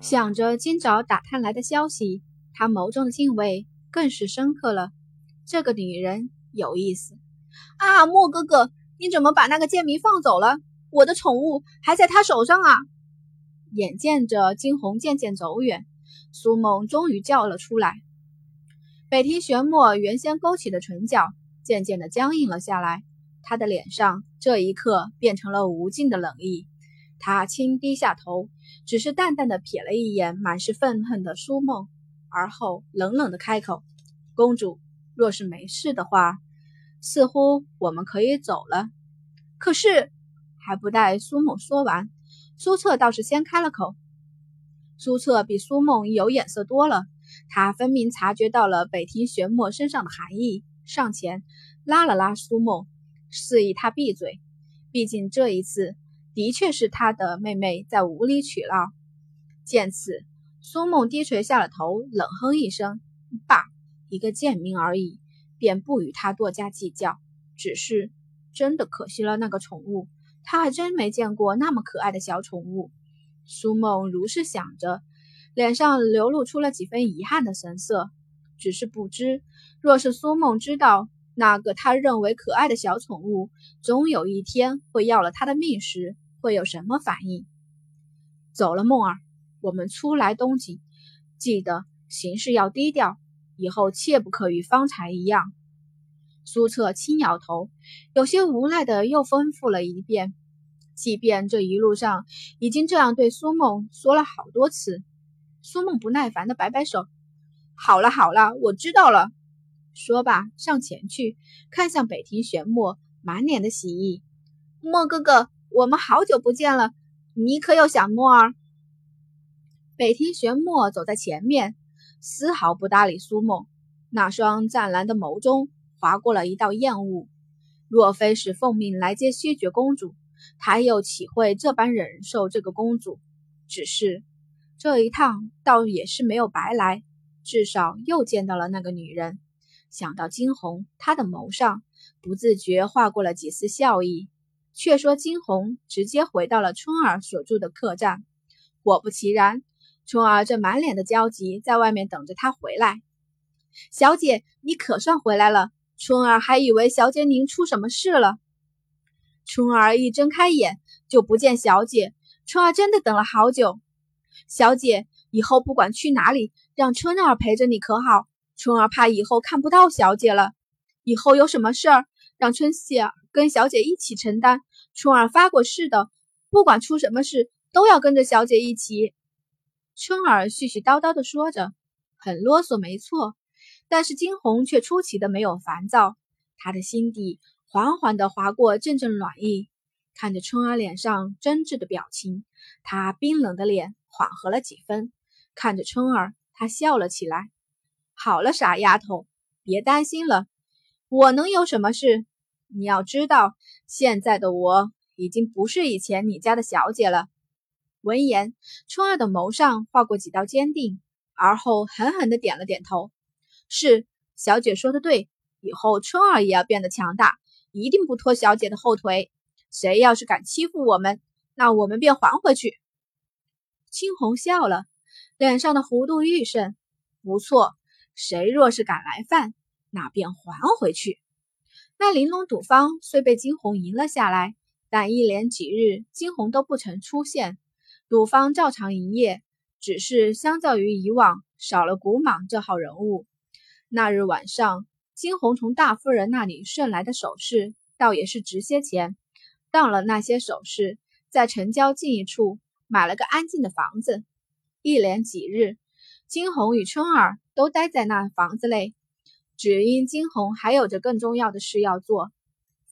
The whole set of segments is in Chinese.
想着今早打探来的消息，他眸中的敬畏更是深刻了。这个女人有意思啊！莫哥哥，你怎么把那个贱民放走了？我的宠物还在他手上啊！眼见着惊鸿渐渐走远，苏梦终于叫了出来。北庭玄墨原先勾起的唇角渐渐的僵硬了下来，他的脸上这一刻变成了无尽的冷意。他轻低下头，只是淡淡的瞥了一眼满是愤恨的苏梦，而后冷冷的开口：“公主。”若是没事的话，似乎我们可以走了。可是，还不待苏梦说完，苏澈倒是先开了口。苏澈比苏梦有眼色多了，他分明察觉到了北庭玄墨身上的寒意，上前拉了拉苏梦，示意他闭嘴。毕竟这一次的确是他的妹妹在无理取闹。见此，苏梦低垂下了头，冷哼一声：“罢。”一个贱民而已，便不与他多加计较。只是真的可惜了那个宠物，他还真没见过那么可爱的小宠物。苏梦如是想着，脸上流露出了几分遗憾的神色。只是不知，若是苏梦知道那个他认为可爱的小宠物总有一天会要了他的命时，会有什么反应？走了，梦儿，我们初来东京，记得行事要低调。以后切不可与方才一样。苏澈轻摇头，有些无奈的又吩咐了一遍。即便这一路上已经这样对苏梦说了好多次，苏梦不耐烦的摆摆手：“好了好了，我知道了。”说罢，上前去看向北庭玄墨，满脸的喜意：“墨哥哥，我们好久不见了，你可有想墨儿？”北庭玄墨走在前面。丝毫不搭理苏梦，那双湛蓝的眸中划过了一道厌恶。若非是奉命来接西爵公主，他又岂会这般忍受这个公主？只是这一趟倒也是没有白来，至少又见到了那个女人。想到惊鸿，他的眸上不自觉划过了几丝笑意。却说惊鸿直接回到了春儿所住的客栈，果不其然。春儿正满脸的焦急，在外面等着他回来。小姐，你可算回来了。春儿还以为小姐您出什么事了。春儿一睁开眼，就不见小姐。春儿真的等了好久。小姐，以后不管去哪里，让春儿陪着你可好？春儿怕以后看不到小姐了。以后有什么事儿，让春儿跟小姐一起承担。春儿发过誓的，不管出什么事，都要跟着小姐一起。春儿絮絮叨叨地说着，很啰嗦，没错。但是惊鸿却出奇的没有烦躁，他的心底缓缓地划过阵阵暖意。看着春儿脸上真挚的表情，他冰冷的脸缓和了几分。看着春儿，他笑了起来：“好了，傻丫头，别担心了，我能有什么事？你要知道，现在的我已经不是以前你家的小姐了。”闻言，春儿的眸上划过几道坚定，而后狠狠地点了点头：“是小姐说的对，以后春儿也要变得强大，一定不拖小姐的后腿。谁要是敢欺负我们，那我们便还回去。”青红笑了，脸上的弧度愈甚。不错，谁若是敢来犯，那便还回去。那玲珑赌坊虽被惊鸿赢了下来，但一连几日，惊鸿都不曾出现。赌坊照常营业，只是相较于以往少了古莽这号人物。那日晚上，金红从大夫人那里顺来的首饰，倒也是值些钱。当了那些首饰，在城郊近一处买了个安静的房子。一连几日，金红与春儿都待在那房子内，只因金红还有着更重要的事要做。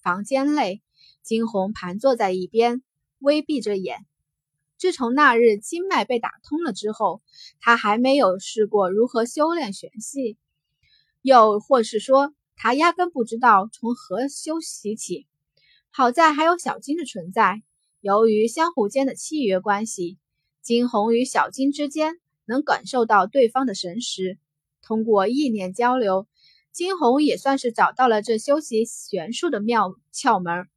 房间内，金红盘坐在一边，微闭着眼。自从那日经脉被打通了之后，他还没有试过如何修炼玄系，又或是说，他压根不知道从何修习起。好在还有小金的存在，由于相互间的契约关系，金红与小金之间能感受到对方的神识，通过意念交流，金红也算是找到了这修习玄术的妙窍门。